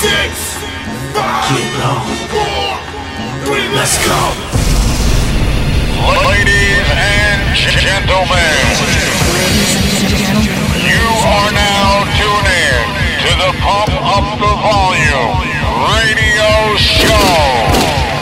six, five, Get low. four, three, Let's go. Ladies and gentlemen, you are now tuned in to the Pump Up the Volume radio show.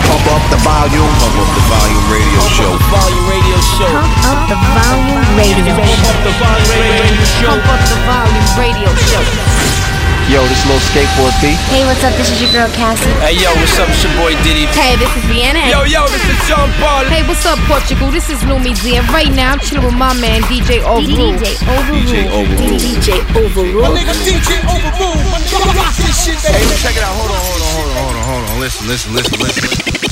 Pump up the volume. Pump up the volume radio show. Volume Radio Show. Pump up the volume radio show. Pump up the Volume Radio Show. Pump up the volume radio show. Yo, this little skateboard B. Hey, what's up? This is your girl Cassie. Hey yo, what's up? It's your boy Diddy. Hey, this is Vienna. Yo yo, this is John Paul. Hey, what's up, Portugal? This is Lumi Z, and right now I'm chilling with my man DJ Overrule. DJ Overrule. DJ Overrule. Nigga DJ Overrule. Rock this shit, Hey, baby. check it out. Hold on, hold on, hold on, hold on, hold on. Listen, listen, listen, listen.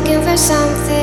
Looking for something.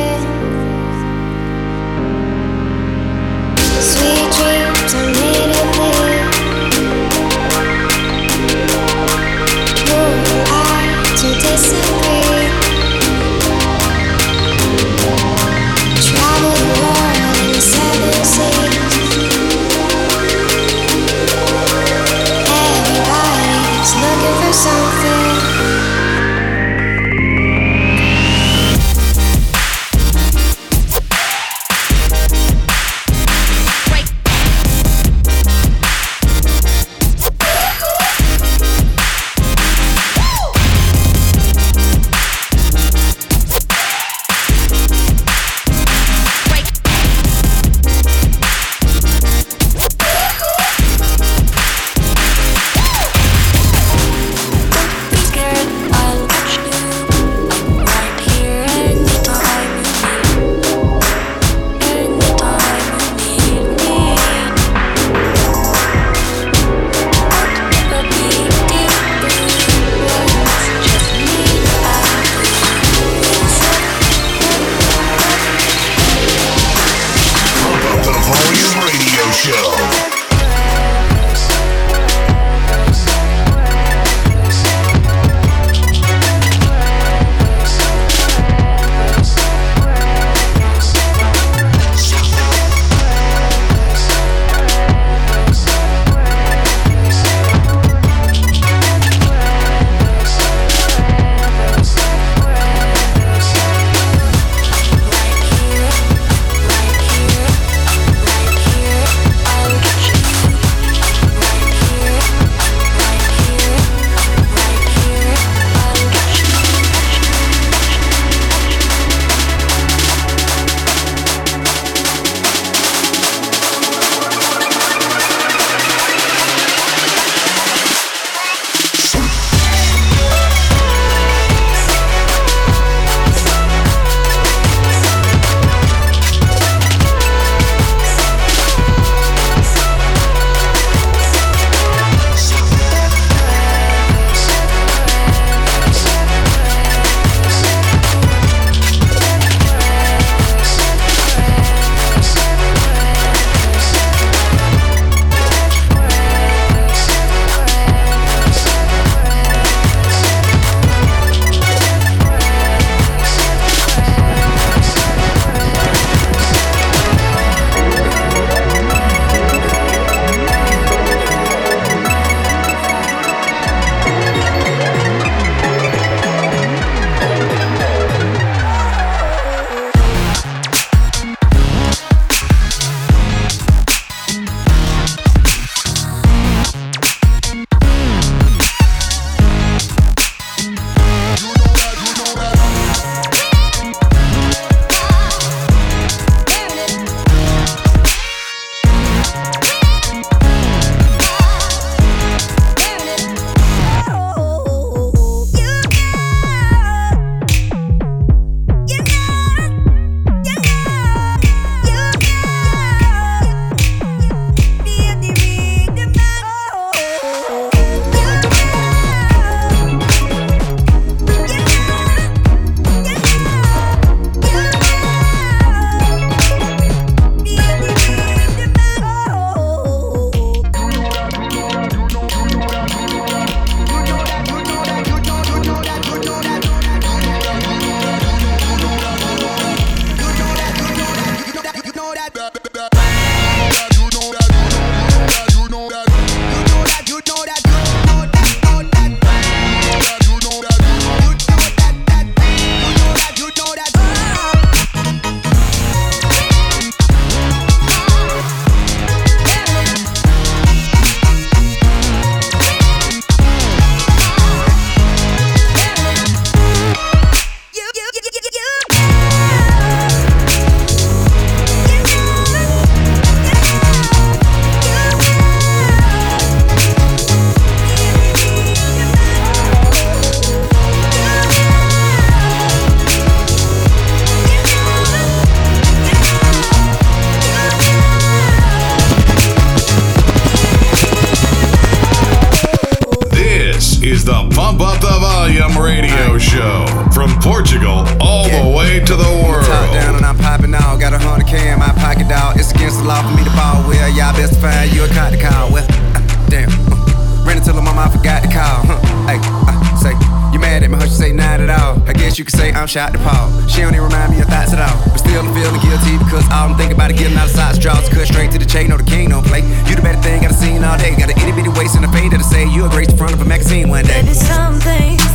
me one day. Baby, something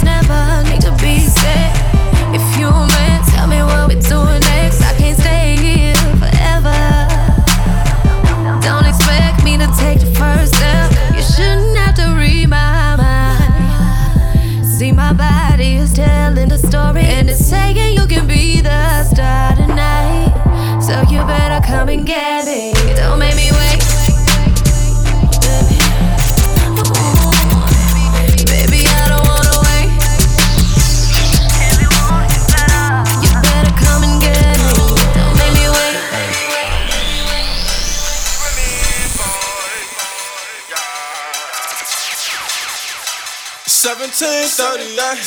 10:30. I,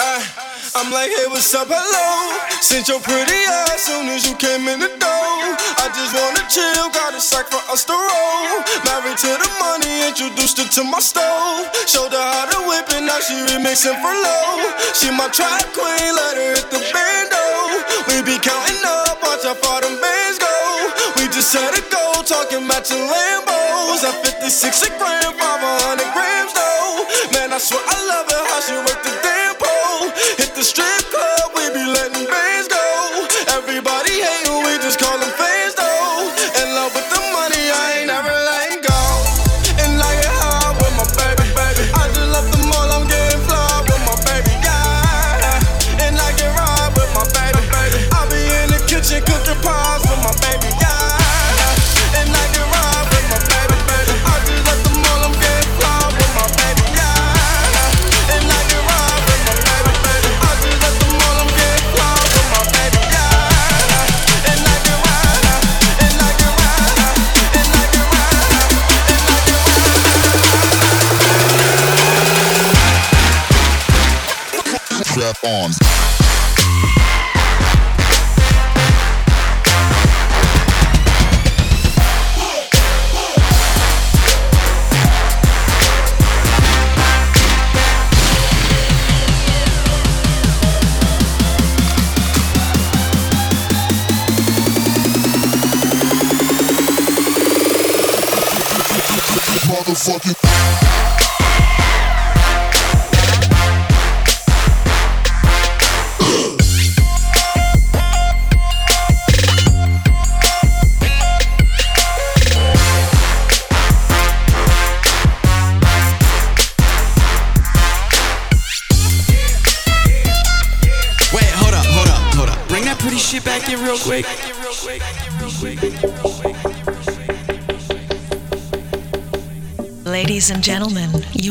I, I'm like, hey, what's up? Hello. Since your pretty eyes soon as you came in the door. I just wanna chill, got a sack for us to roll. Married to the money, introduced her to my stove. Showed her how to whip it, now she remixing for low. She my trap queen, let her hit the bando. We be counting up, watch how far them bands go. Just set it go, talking about your Lambos. At 56 a gram, 500 grams, though. Man, I swear I love it how she worked the day. arms.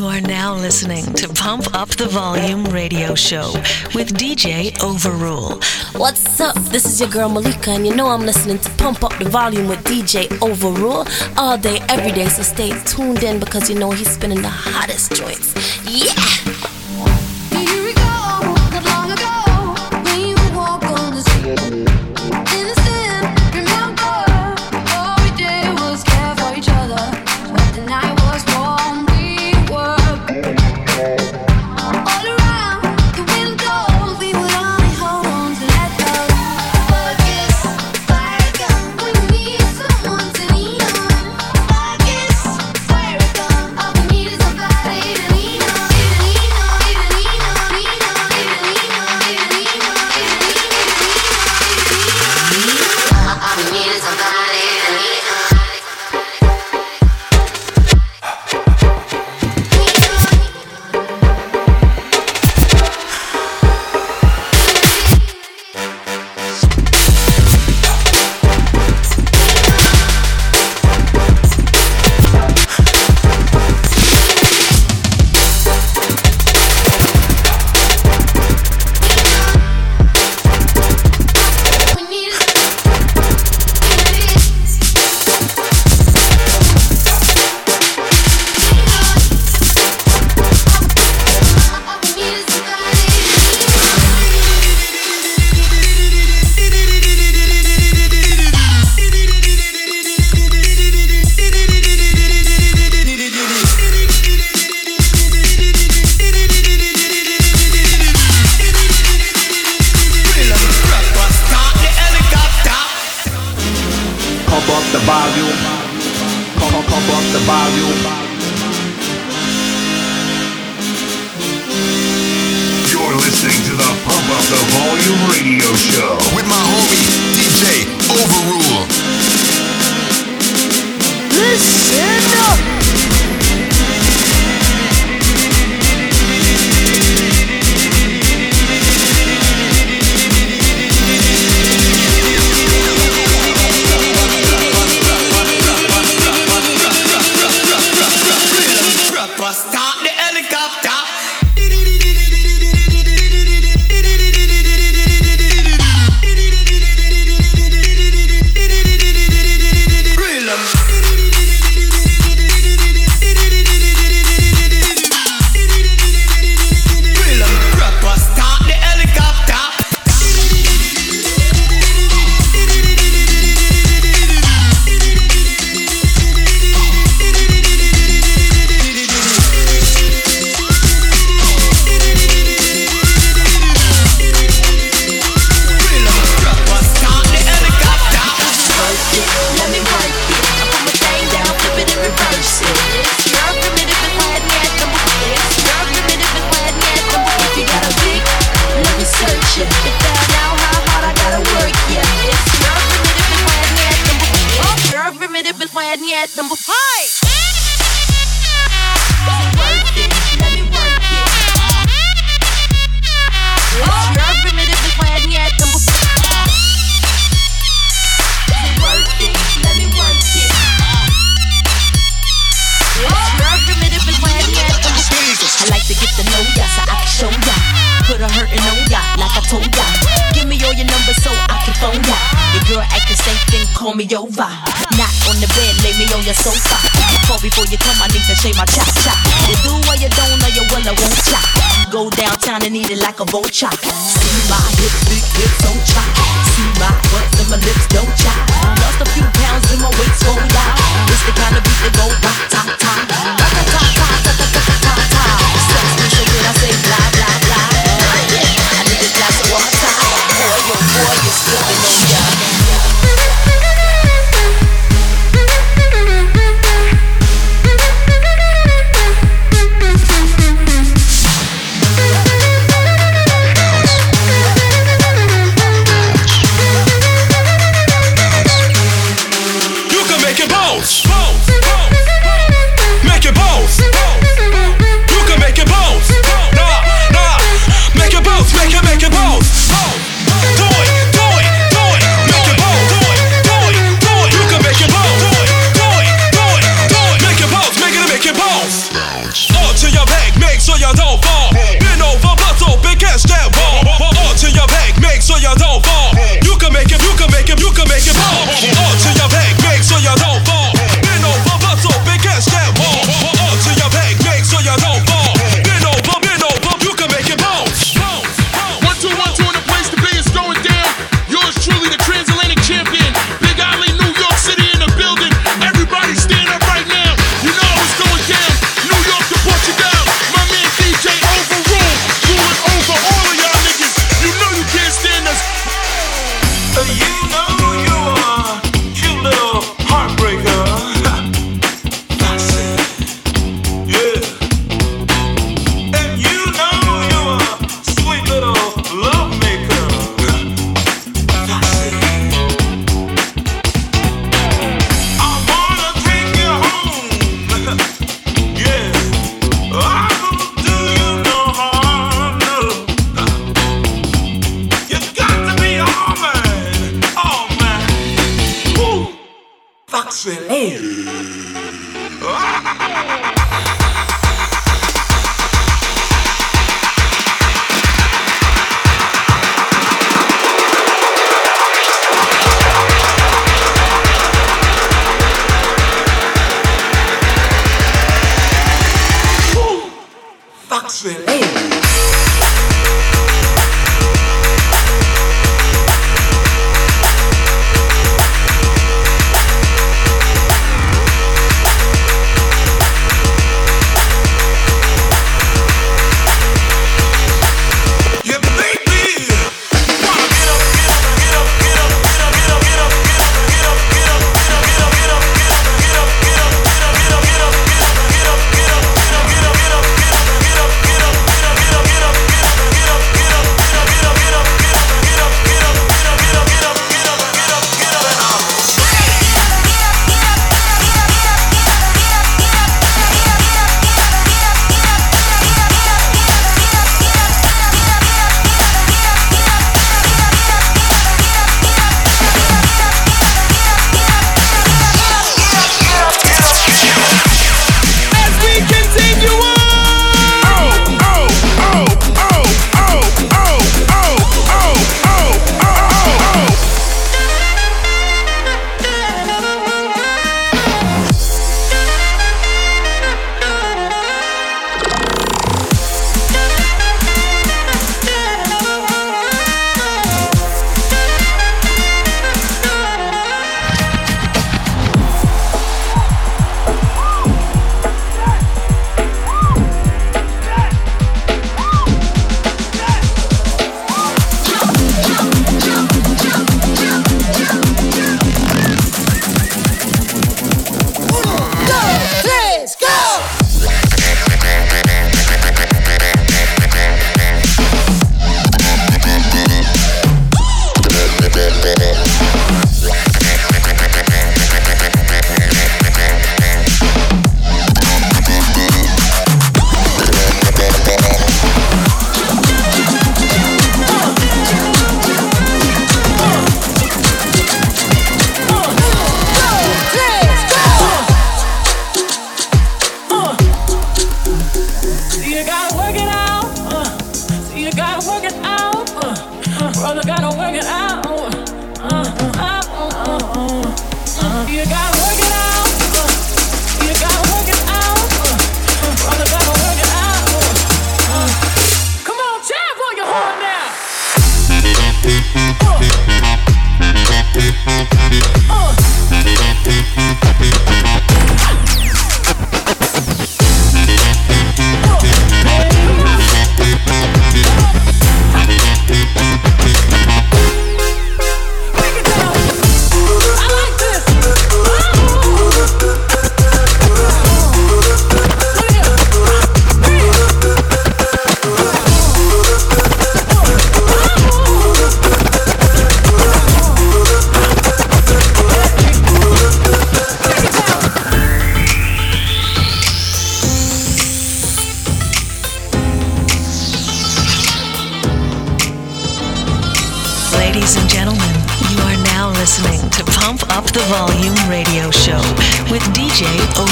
are now listening to Pump Up the Volume Radio Show with DJ Overrule. What's up? This is your girl Malika, and you know I'm listening to Pump Up the Volume with DJ Overrule all day, every day. So stay tuned in because you know he's spinning the hottest joints.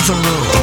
the road.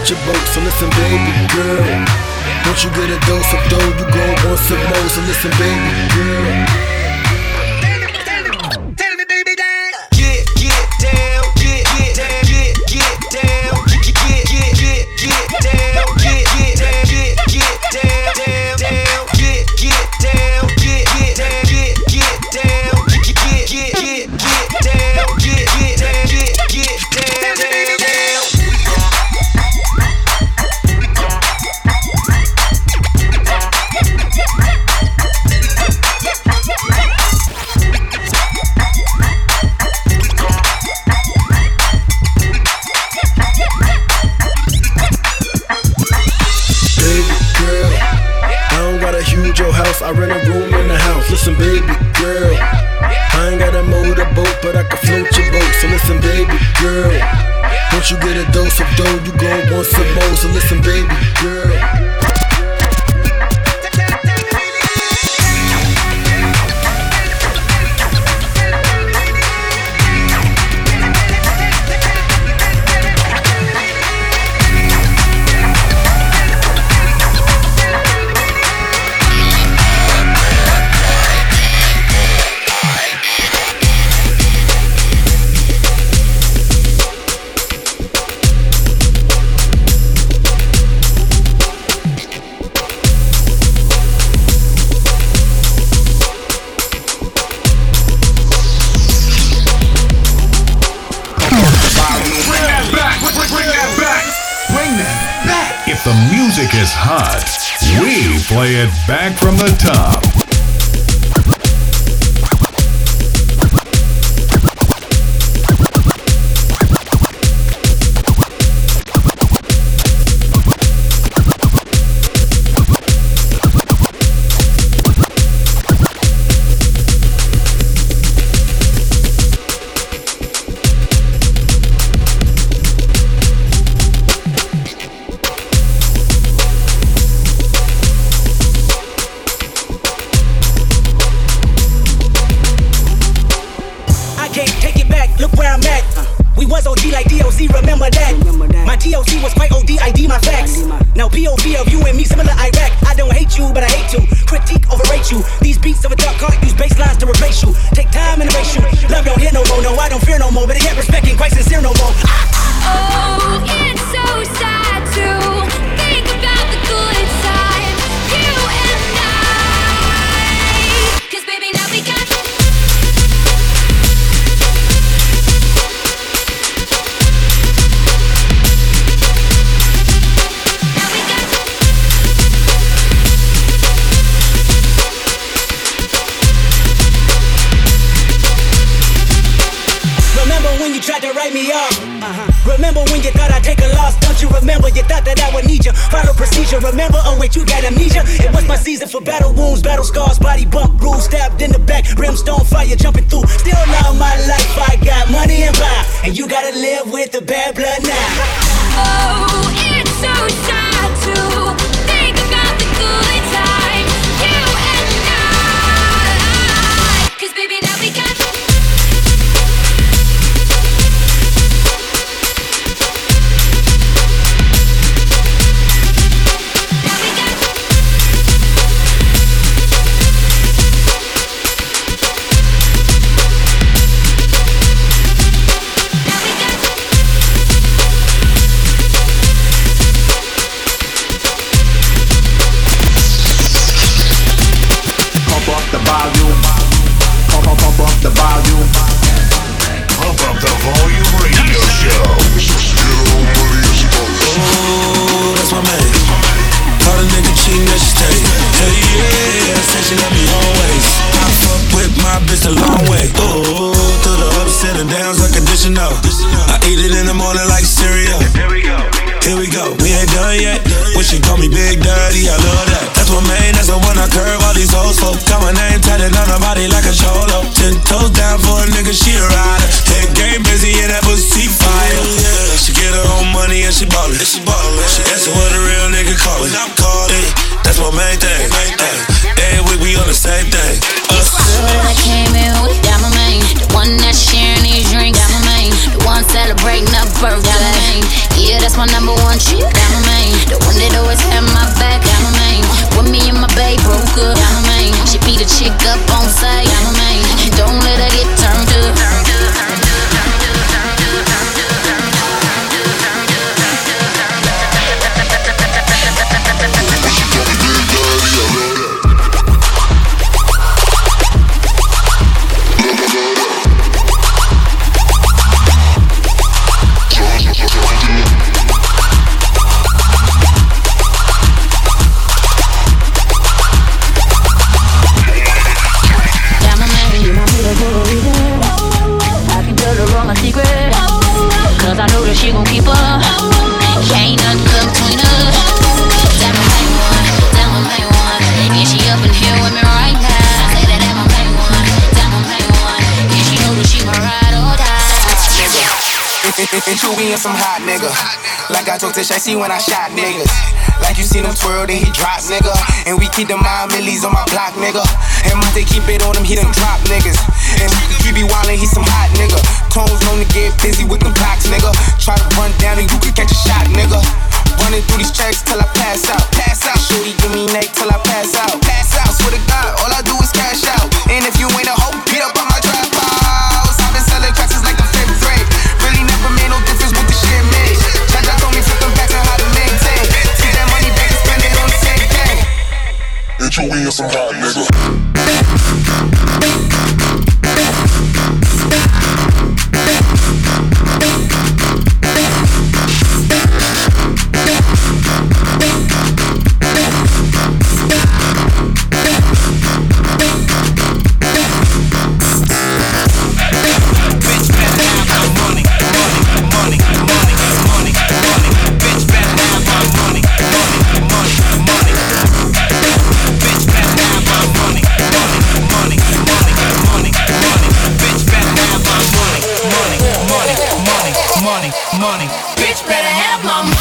with your boat, so listen, baby girl. Once you get a dose of dough, you go on some more, so listen, baby girl. The music is hot. We play it back from the top. some hot nigga. Like I talk to Shicey when I shot niggas. Like you seen him twirl, then he drop, nigga. And we keep the mind millies on my block, nigga. And my they keep it on him, he done drop niggas. And you be wildin', he some hot nigga. Tones known to get busy with them blocks, nigga. Try to run down and you can catch a shot, nigga. Running through these checks till I pass out. Pass out. Shorty give me neck till I pass out. Pass out. Swear to We are some value. money, money. Bitch better have my money.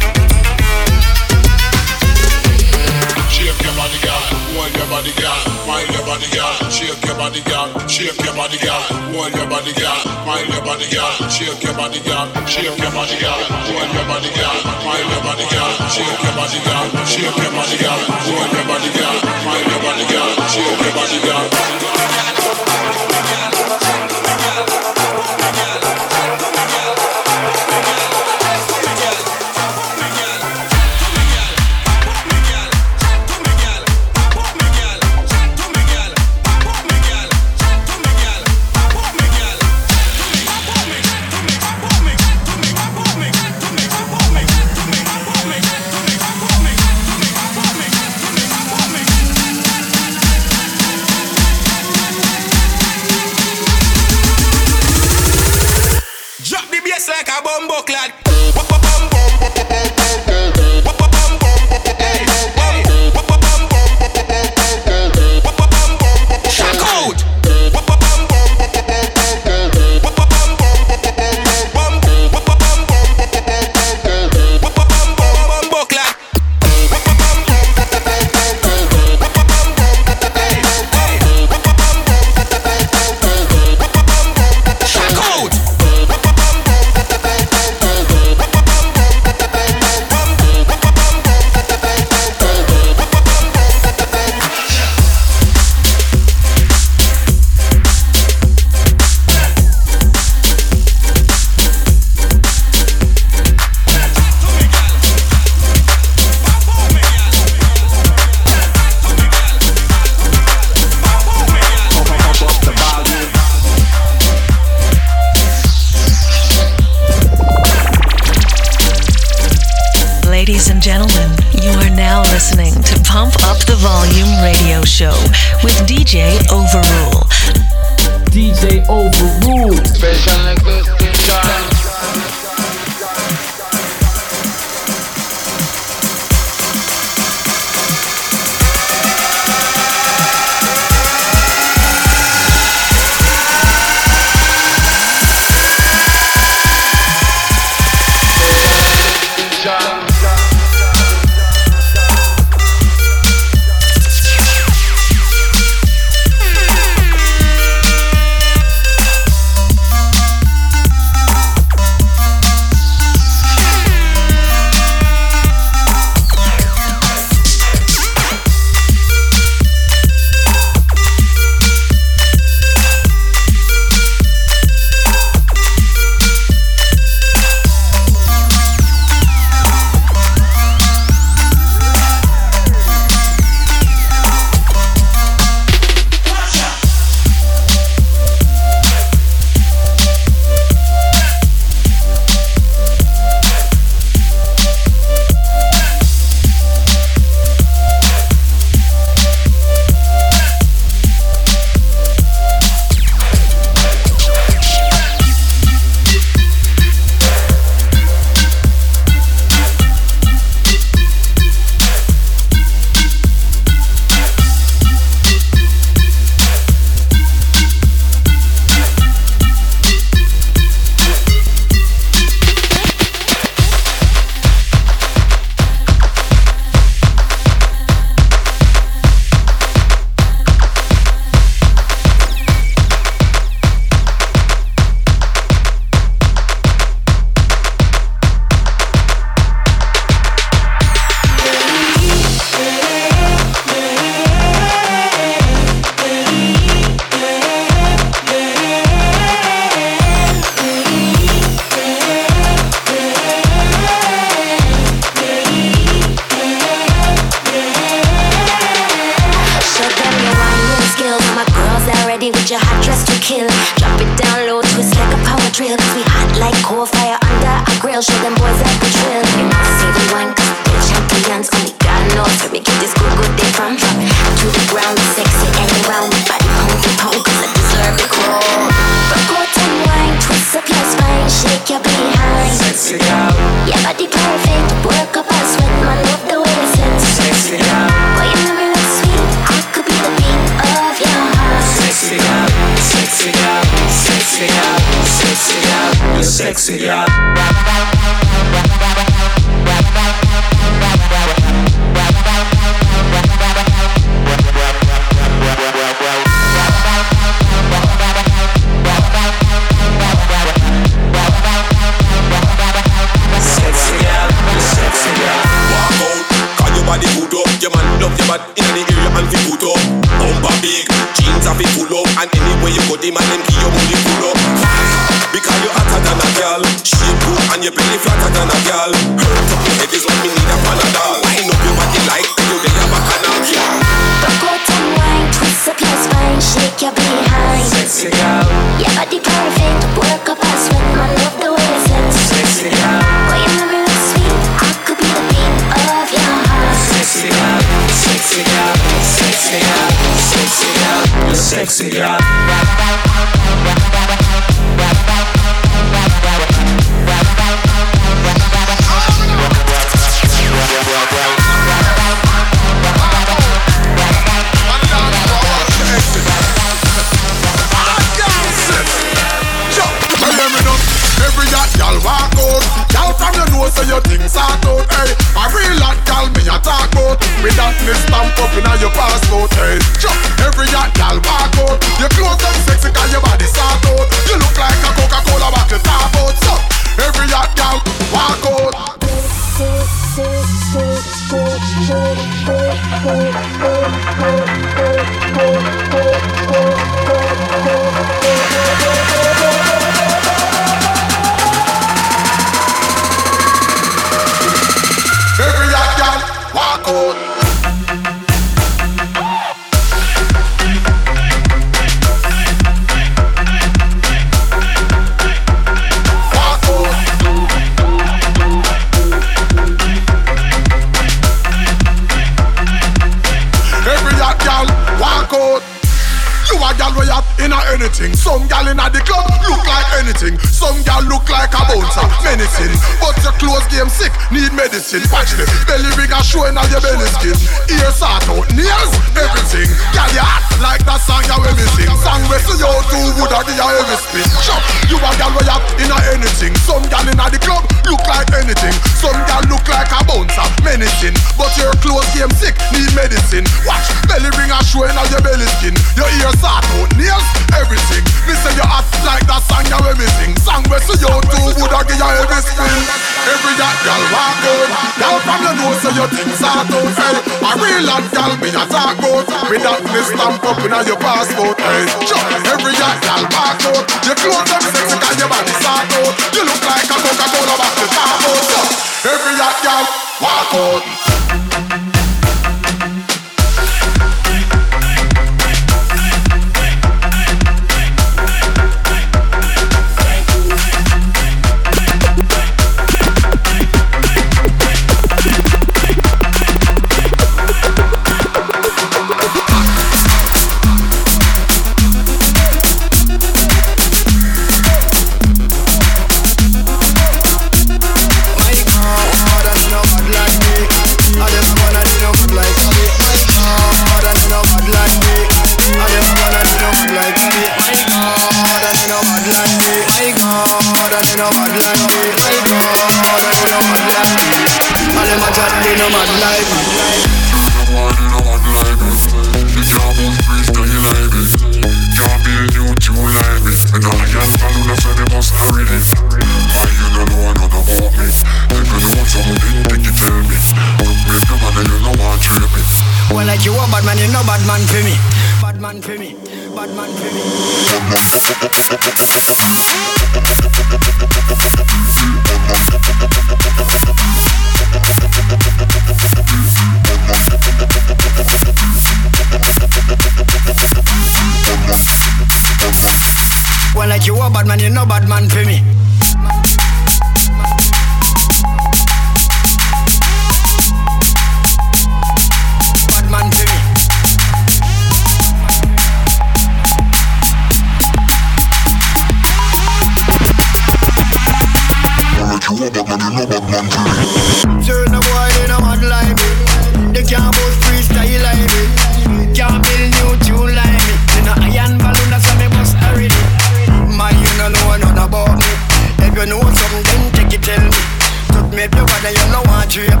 Know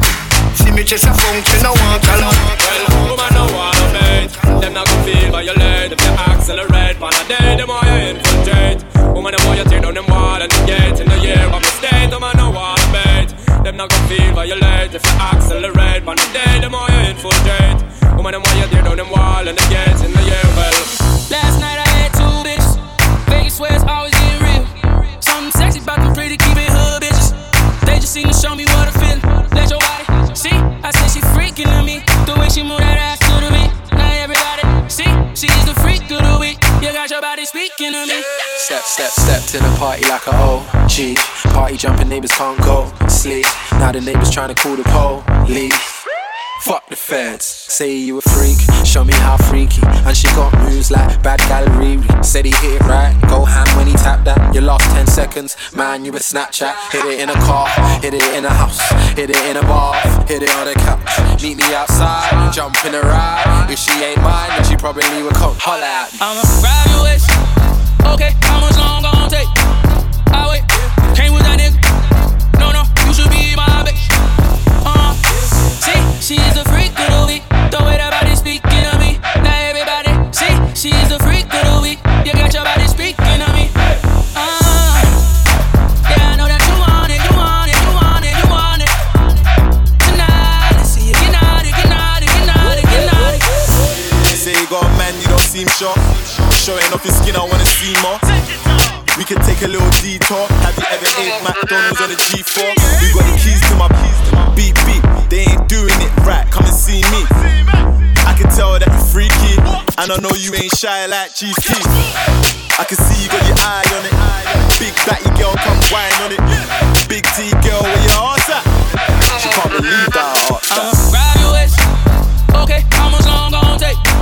See me chase a funk, you know want color. Well, woman no wanna mate. Them not gonna feel violate If you accelerate. On a day, them more you infiltrate. Woman, the more you tear down them wall And the gate. In the year of the state Woman no wanna mate. Them not gonna feel violate If you accelerate On a day, them more you infiltrate. Woman, the more you tear down them wall And the gate. In the year, well. Last night I had two bitches. Vegas swears always getting real. Something sexy about them pretty keep it hood bitches. They just seem to show me what I said she freaking on me. The way she move that ass to the beat. Now everybody see. She's the freak of the week. You got your body speaking to me. Step, step, step to the party like a OG. Party jumping neighbors can't go sleep. Now the neighbors trying to call the police. Fuck the feds. Say you a freak, show me how freaky. And she got moves like bad gal Riri. Said he hit it right, go ham when he tapped that. Your last 10 seconds, man, you a Snapchat. Hit it in a car, hit it in a house, hit it in a bar, hit it on the couch. Meet me outside, jump in a ride. If she ain't mine, then she probably would come holla at me. I'ma grab your waist. Okay, how much long gon' take? I wait, she's a freak of the week. The way that body speaking to me. Now everybody, see, she's the freak of the week. You got your body speaking to me. Uh, yeah, I know that you want it, you want it, you want it, you want it. Tonight, let's see you get naughty, get naughty, get naughty, get naughty. Say you got a man, you don't seem sure. Showing off your skin, I wanna see more. We could take a little detour. Have you ever ate McDonald's on a G4? We got the keys to my beep beep. They ain't doing it right. Come and see me. I can tell that you're freaky, and I know you ain't shy like Chief Keef. I can see you got your eye on it. Big batty girl, come whine on it. Big T girl, where your ass at? She can't believe that I asked that. I'ma grab your waist. Okay, how much long gon' take?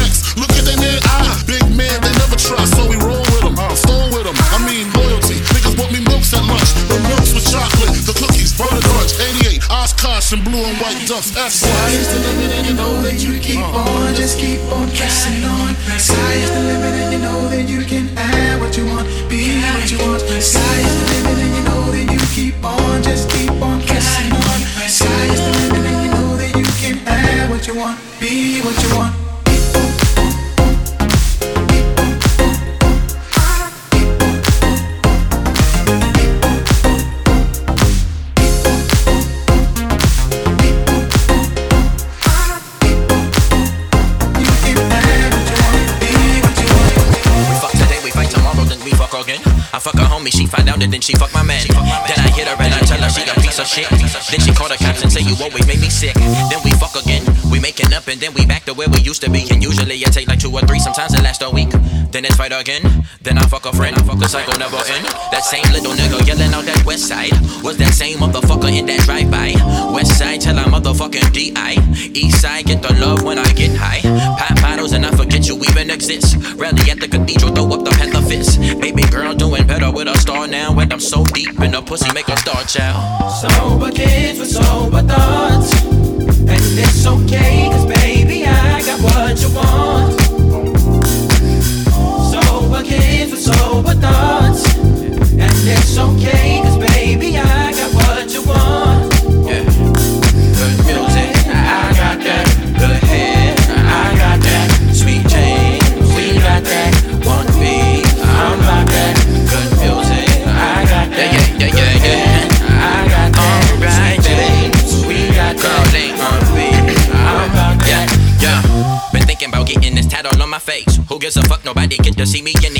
next. Look at that near eye. Big man, they never try, so we roll with them. Stone with them. I mean, loyalty. Niggas bought me milks at lunch. The milks with chocolate, the cookies, butter crunch. 88, Oshkosh and blue and white ducks. That's why. Sky's the limit, and you know that you keep uh. on. Just keep on pressing on. Sky is the limit, and you know that you can add what you want, be what you want. Sky then she called the cops and said you always made me sick then we fuck again we making up and then we back the way we used to be and usually i take two or three sometimes it last a week then it's fight again. Then I fuck a friend, the cycle never end. That same little nigga yelling out that west side was that same motherfucker in that drive by. West side till I motherfucking DI. East side get the love when I get high. You even exist. Rally at the cathedral, throw up the panther fist. Baby girl doing better with a star now. And I'm so deep in the pussy, make a star child. Sober kids with sober thoughts. And it's okay, cause baby, I got what you want to see me anyway.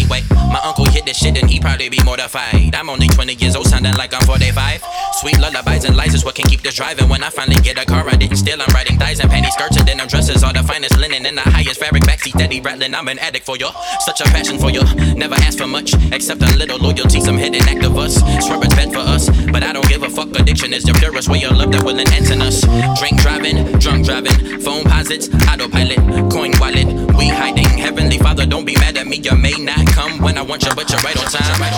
Be mortified. I'm only 20 years old, sounding like I'm 45. Sweet lullabies and lies is what can keep this driving. When I finally get a car, I didn't steal. I'm riding thighs and panty skirts and denim dresses. All the finest linen and the highest fabric backseat steady rattling. I'm an addict for you, such a passion for you. Never ask for much, except a little loyalty. Some hidden act of us. Swear it's bad for us, but I don't give a fuck. Addiction is the purest way of love that will enhance in us. Drink driving, drunk driving, phone posits, autopilot, coin wallet. We hiding. Heavenly Father, don't be mad at me. You may not come when I want you, but you're right on time.